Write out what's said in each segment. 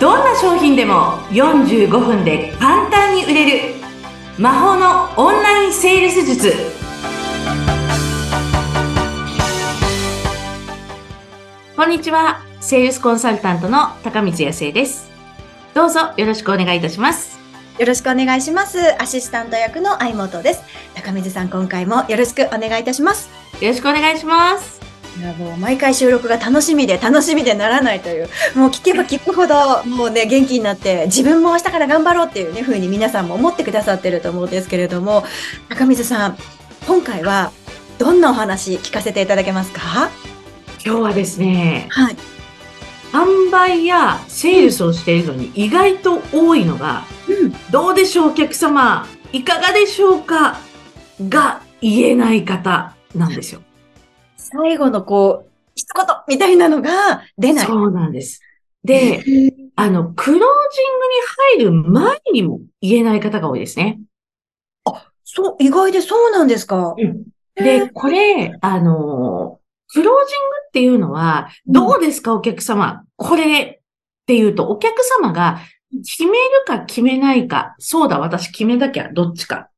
どんな商品でも45分で簡単に売れる魔法のオンラインセールス術。こんにちは。セールスコンサルタントの高光康生です。どうぞよろしくお願いいたします。よろしくお願いします。アシスタント役の相本です。高水さん今回もよろしくお願いいたします。よろしくお願いします。いやもう毎回収録が楽しみで楽しみでならないという、もう聞けば聞くほど、もうね、元気になって、自分も明日から頑張ろうっていうね、風に皆さんも思ってくださってると思うんですけれども、高水さん、今回はどんなお話聞かせていただけますか？今日はですね、はい。販売やセールスをしているのに意外と多いのが、うん。どうでしょうお客様いかがでしょうか？が言えない方なんですよ。最後のこう、一言みたいなのが出ない。そうなんです。で、あの、クロージングに入る前にも言えない方が多いですね。そう、意外でそうなんですか。で、これ、あの、クロージングっていうのは、どうですかお客様？これっていうと、お客様が決めるか決めないか、そうだ、私決めなきゃ、どっちかっ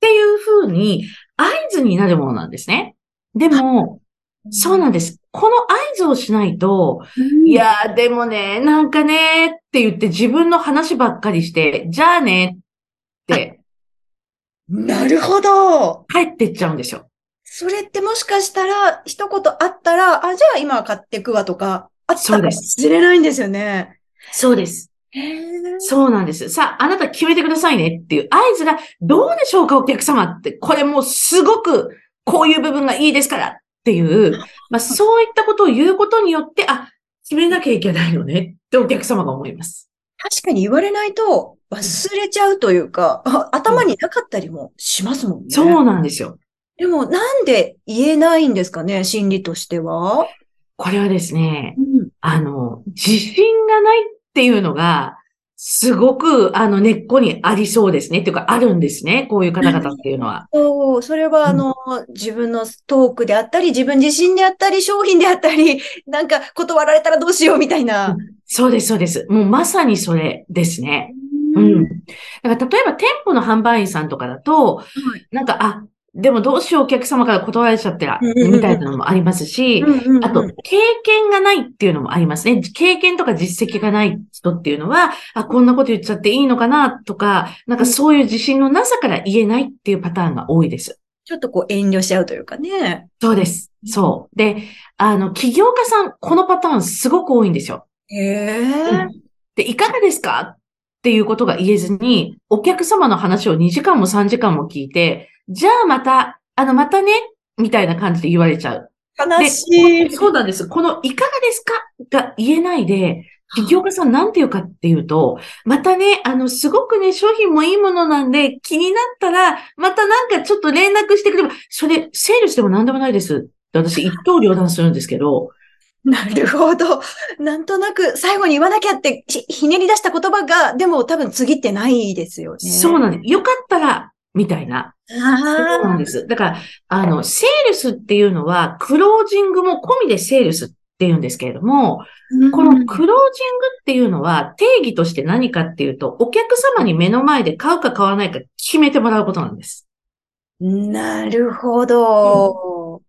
ていうふうに合図になるものなんですね。でも、そうなんです。この合図をしないと、いやー、でもね、なんかね、って言って自分の話ばっかりして、じゃあね、ってなるほど。帰ってっちゃうんですよ。それってもしかしたら、一言あったら、あ、じゃあ今は買っていくわとか、あったかもそうですしれないんですよね。そうです。そうなんです。さあ、あなた決めてくださいねっていう合図が、どうでしょうか、お客様って。これもうすごく、こういう部分がいいですからっていう、まあ、そういったことを言うことによって、あ、決めなきゃいけないのねってお客様が思います。確かに言われないと忘れちゃうというか、あ頭になかったりもしますもんね。そうなんですよ。でもなんで言えないんですかね、心理としては？これはですね、うん。あの、自信がないっていうのが、すごく、あの、根っこにありそうですね。っていうか、あるんですね。こういう方々っていうのは。そう、それはあの、自分のトークであったり、自分自身であったり、商品であったり、なんか断られたらどうしようみたいな。そうです、そうです。もうまさにそれですね。うん。だから、例えば店舗の販売員さんとかだと、なんか、あ、でもどうしようお客様から断られちゃったら、うんうんうんみたいなのもありますし、うんうんうんあと、経験がないっていうのもありますね。経験とか実績がない人っていうのは、あ、こんなこと言っちゃっていいのかなとか、なんかそういう自信のなさから言えないっていうパターンが多いです。ちょっとこう遠慮しちゃうというかね。そうです。そう。で、あの、起業家さん、このパターンすごく多いんですよ。へえ。で、いかがですかっていうことが言えずに、お客様の話を2時間も3時間も聞いて、じゃあまた、あの、またね、みたいな感じで言われちゃう。悲しい。そうなんです。このいかがですか？が言えないで、起業家さんなんて言うかっていうと、またね、あの、すごくね、商品もいいものなんで、気になったら、またなんかちょっと連絡してくれば、それ、セールしても何でもないです私、一刀両断するんですけど、なるほど。なんとなく最後に言わなきゃってひひねり出した言葉が、でも多分次ってないですよね。そうなんです。よかったら、みたいな。そうなんあです。だから、あの、セールスっていうのは、クロージングも込みでセールスっていうんですけれども、あ。このクロージングっていうのは定義として何かっていうと、お客様に目の前で買うか買わないか決めてもらうことなんです。なるほど。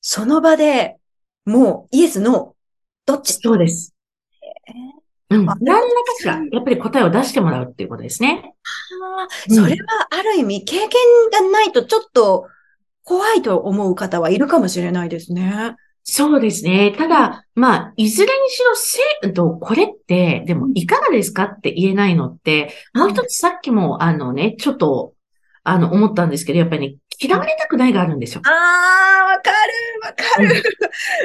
その場でもうイエス、ノー、どっち？そうです。うん。あ何らかしら、やっぱり答えを出してもらうっていうことですね。それはある意味経験がないとちょっと怖いと思う方はいるかもしれないですね。そうですね。ただ、まあ、いずれにしろ、せ、うんと、これって、でも、いかがですかって言えないのって、もう一つさっきも、あのね、ちょっと、あの、思ったんですけど、やっぱりね、嫌われたくないがあるんですよ。ああ、わかる、わかる。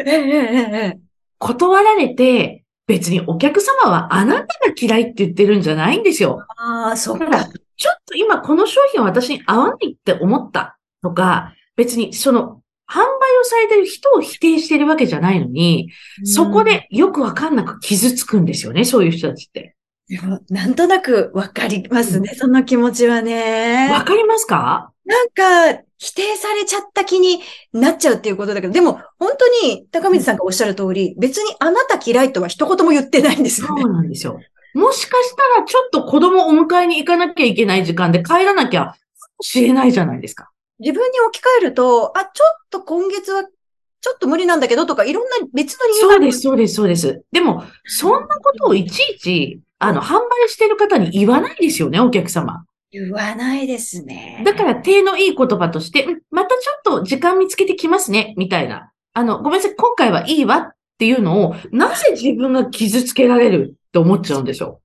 ええええええ断られて、別にお客様はあなたが嫌いって言ってるんじゃないんですよ。ああ、そっか。、ちょっと今この商品は私に合わないって思ったとか、別にその、販売をされてる人を否定してるわけじゃないのに、そこでよくわかんなく傷つくんですよね、そういう人たちって。でもなんとなくわかりますね、その気持ちはね。わかりますか？なんか、否定されちゃった気になっちゃうっていうことだけど、でも、本当に、高水さんがおっしゃる通り、別にあなた嫌いとは一言も言ってないんですよねそ。うなんですよ。もしかしたらちょっと子供をお迎えに行かなきゃいけない時間で帰らなきゃかもしれないじゃないですか。自分に置き換えると、あ、ちょっと今月はちょっと無理なんだけどとか、いろんな別の理由があるそうです、そうです、そうです。でも、そんなことをいちいち、あの、販売してる方に言わないですよね、お客様。言わないですね。だから、手のいい言葉として、うんまたちょっと時間見つけてきますね、みたいな。あの、ごめんなさい、今回はいいわっていうのを、なぜ自分が傷つけられるって思っちゃうんでしょ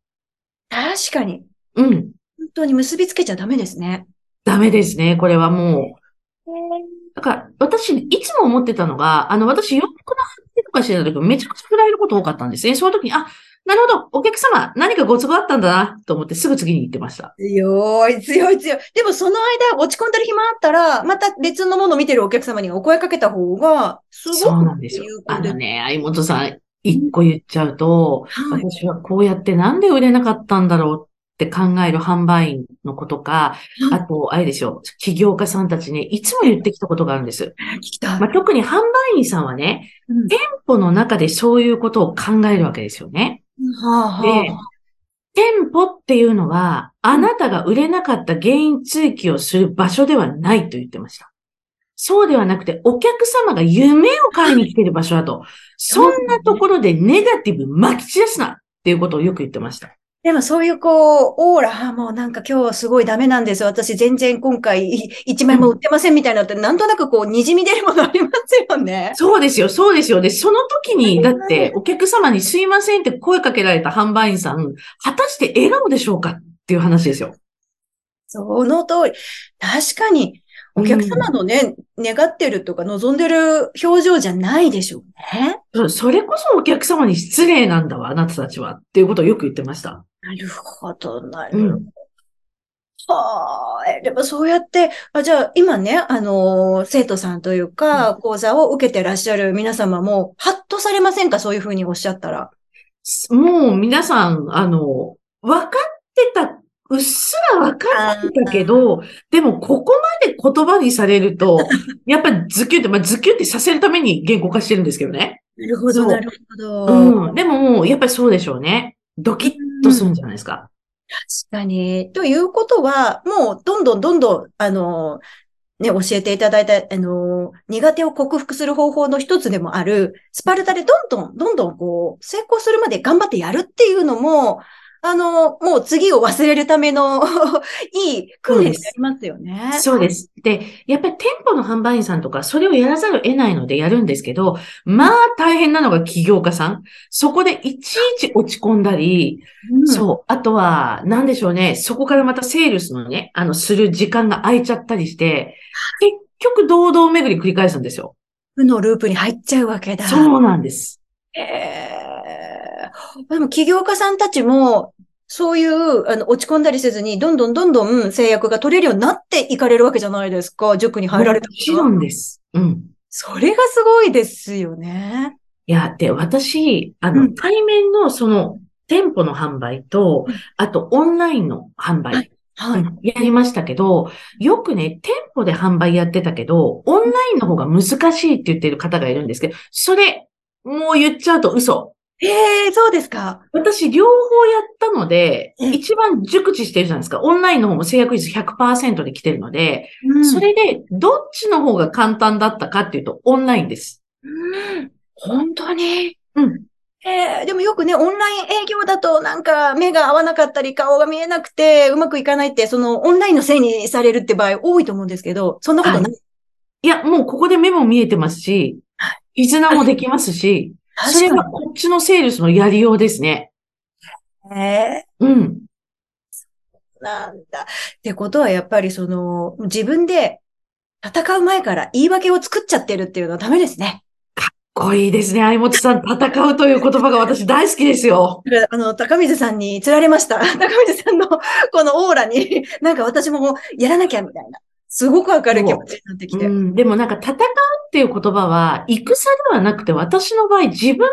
確かに。う。うん。本当に結びつけちゃダメですね。ダメですね、これはもう。だから、私、いつも思ってたのが、あの、私、洋服の販売とかしてた時めちゃくちゃ振られること多かったんですね。その時に、あ、なるほど、お客様、何かご都合あったんだな、と思ってすぐ次に行ってました。強い、強い、強い。でもその間、落ち込んでる暇あったら、また別のものを見てるお客様にお声かけた方が、すごくそうなんですよ有。あのね、相本さん、一個言っちゃうと、はい。私はこうやってなんで売れなかったんだろうって考える販売員の子とか、あと、あれですよ、起業家さんたちね、いつも言ってきたことがあるんです。まあ、特に販売員さんはね、うん店舗の中でそういうことを考えるわけですよね。はあ、ではあ。店舗っていうのは、あなたが売れなかった原因追記をする場所ではないと言ってました。そうではなくて、お客様が夢を買いに来てる場所だと。そんなところでネガティブ撒き散らすなっていうことをよく言ってました。でもそういうこう、オーラ、あもうなんか今日すごいダメなんです。私全然今回い一枚も売ってませんみたいなのって、なんとなくこう、滲み出るものありますよね。そうですよ、そうですよ。で、その時に、だって、お客様にすいませんって声かけられた販売員さん、果たして笑顔でしょうかっていう話ですよ。その通り。確かに、お客様のね、願ってるとか望んでる表情じゃないでしょうね。そそれこそお客様に失礼なんだわ、あなたたちは。っていうことをよく言ってました。なるほど、なうんるほど。はあ、えでもそうやって、あ、じゃあ今ね、あのー生徒さんというか、講座を受けてらっしゃる皆様も、ハッとされませんか？そういうふうにおっしゃったら。もう皆さん、あの、分かってた、うっ分かってたけど、でもここまで言葉にされると、やっぱりズキュって、まあ、ズキュってさせるために言語化してるんですけどね。なるほそうなるほど。うん。でもやっぱりそうでしょうね。ドキッとするんじゃないですか。確かに。ということは、もう、どんどんどんどん、あの、ね、教えていただいた、あの、苦手を克服する方法の一つでもある、スパルタでどんどん、どんどん、こう、成功するまで頑張ってやるっていうのも、あの、もう次を忘れるための いい訓練になりますよね。そうです。で、やっぱり店舗の販売員さんとか、それをやらざるを得ないのでやるんですけど、まあ大変なのが起業家さん。そこでいちいち落ち込んだり、うん。そう。あとは、なんでしょうね。そこからまたセールスのね、あの、する時間が空いちゃったりして、結局堂々巡り繰り返すんですよ。負のループに入っちゃうわけだ。そうなんです。えー、でも起業家さんたちも、そういう、あの、落ち込んだりせずに、どんどんどんどん制約が取れるようになっていかれるわけじゃないですか。塾に入られたもちろんです。うん。それがすごいですよね。いや、で、私、あの、うん対面のその、店舗の販売とうん、あとオンラインの販売、はいはい。うんやりましたけど、よくね、店舗で販売やってたけど、オンラインの方が難しいって言ってる方がいるんですけど、それ、もう言っちゃうと嘘。ええそうですか。私、両方やったので、うん一番熟知してるじゃないですか。オンラインの方も制約率100%で来てるので、うんそれで、どっちの方が簡単だったかっていうと、オンラインです。うん本当に？うん。えーでもよくね、オンライン営業だとなんか目が合わなかったり顔が見えなくてうまくいかないって、そのオンラインのせいにされるって場合多いと思うんですけど、そんなことない？いや、もうここで目も見えてますしは、絆もできますし、それがこっちのセールスのやりようですね。に。えうん。ーなんだ。ってことはやっぱりその、自分で戦う前から言い訳を作っちゃってるっていうのはダメですね。かっこいいですね。相本さん、戦うという言葉が私大好きですよ。あの、高水さんに釣られました。高水さんのこのオーラに、なんか私もやらなきゃみたいな。すごく明るい気持ちになってきて。うん、でもなんか戦うっていう言葉は、戦ではなくて私の場合自分と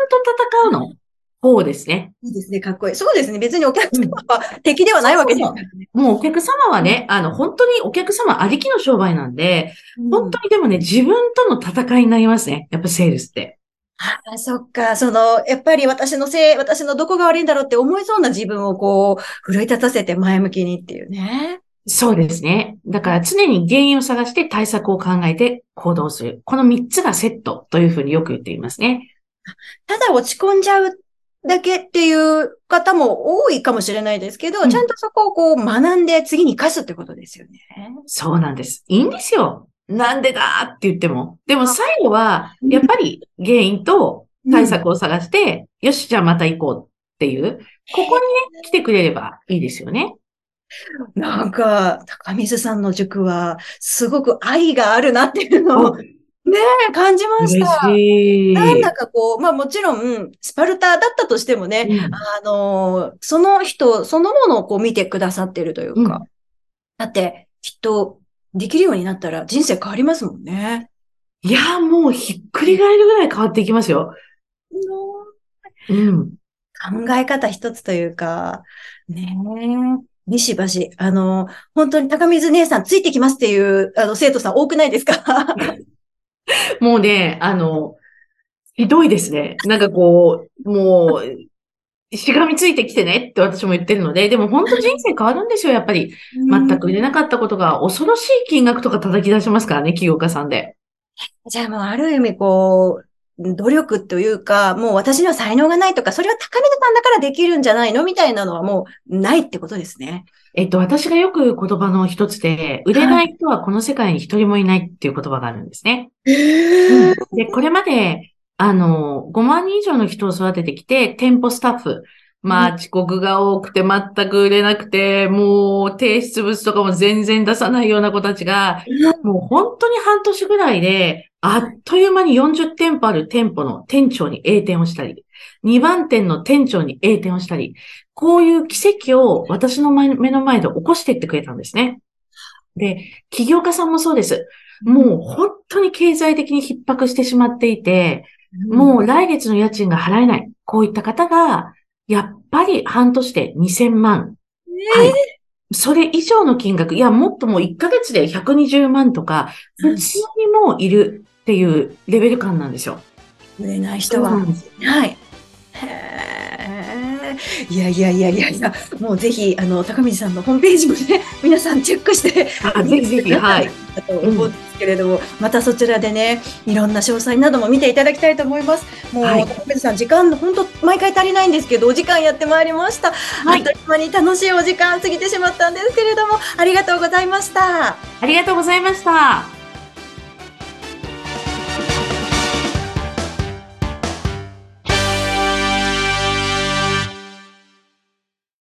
戦うの？方ですね。いいですね、かっこいい。そうですね、別にお客様は敵ではないわけですからね。もうお客様はね、あの、本当にお客様ありきの商売なんで、本当にでもね、自分との戦いになりますね。やっぱセールスって。ああ、そっか。その、やっぱり私のせい、私のどこが悪いんだろうって思いそうな自分をこう、奮い立たせて前向きにっていうね。そうですね。だから常に原因を探して対策を考えて行動する。この3つがセットというふうによく言っていますね。ただ落ち込んじゃうだけっていう方も多いかもしれないですけど、うんちゃんとそこをこう学んで次に生かすってことですよね。そうなんです。いいんですよ。なんでだって言っても。でも最後は、やっぱり原因と対策を探して、よし、じゃあまた行こうっていう、ここにね、来てくれればいいですよね。なんか、高水さんの塾は、すごく愛があるなっていうのを、ねえ、感じまし嬉た。なんだかこう、まあもちろん、スパルタだったとしてもね、うんあの、その人そのものをこう見てくださってるというか、うんだって、きっと、できるようになったら人生変わりますもんね。いや、もうひっくり返るぐらい変わっていきますよ。うん。考え方一つというか、ねえ、ビシバシ、あの、本当に高水姉さんついてきますっていう、あの、生徒さん多くないですか？もうね、あの、ひどいですね。なんかこう、もう、しがみついてきてねって私も言ってるので、でも本当人生変わるんですよ、やっぱり。全く売れなかったことが恐ろしい金額とか叩き出しますからね、起業家さんで。じゃあもうある意味こう、努力というか、もう私には才能がないとか、それは高水さんだからできるんじゃないのみたいなのはもうないってことですね。えっと、私がよく言葉の一つで、売れない人はこの世界に一人もいないっていう言葉があるんですね。で、これまで、あの、5万人以上の人を育ててきて、店舗スタッフ。まあ、遅刻が多くて全く売れなくて、もう提出物とかも全然出さないような子たちが、もう本当に半年ぐらいで、あっという間に40店舗ある店舗の店長に A 店をしたり、2番店の店長に A 店をしたり、こういう奇跡を私の前目の前で起こしていってくれたんですね。で、起業家さんもそうです。もう本当に経済的に逼迫してしまっていて、もう来月の家賃が払えない。こういった方が、やっぱり半年で2000万。はい。それ以上の金額、いや、もっともう1ヶ月で120万とか、普通にもういるっていうレベル感なんですよ。売れない人は。はい。へーいやいやいやいやいや、もうぜひ、あの、高水さんのホームページもね、皆さんチェックして、あ、ぜひぜひ、はい。だと思うんですけれども、またそちらでね、いろんな詳細なども見ていただきたいと思います。もう、はい高水さん、時間、本当毎回足りないんですけど、お時間やってまいりました。はいあっという間に楽しいお時間過ぎてしまったんですけれども、ありがとうございました。ありがとうございました。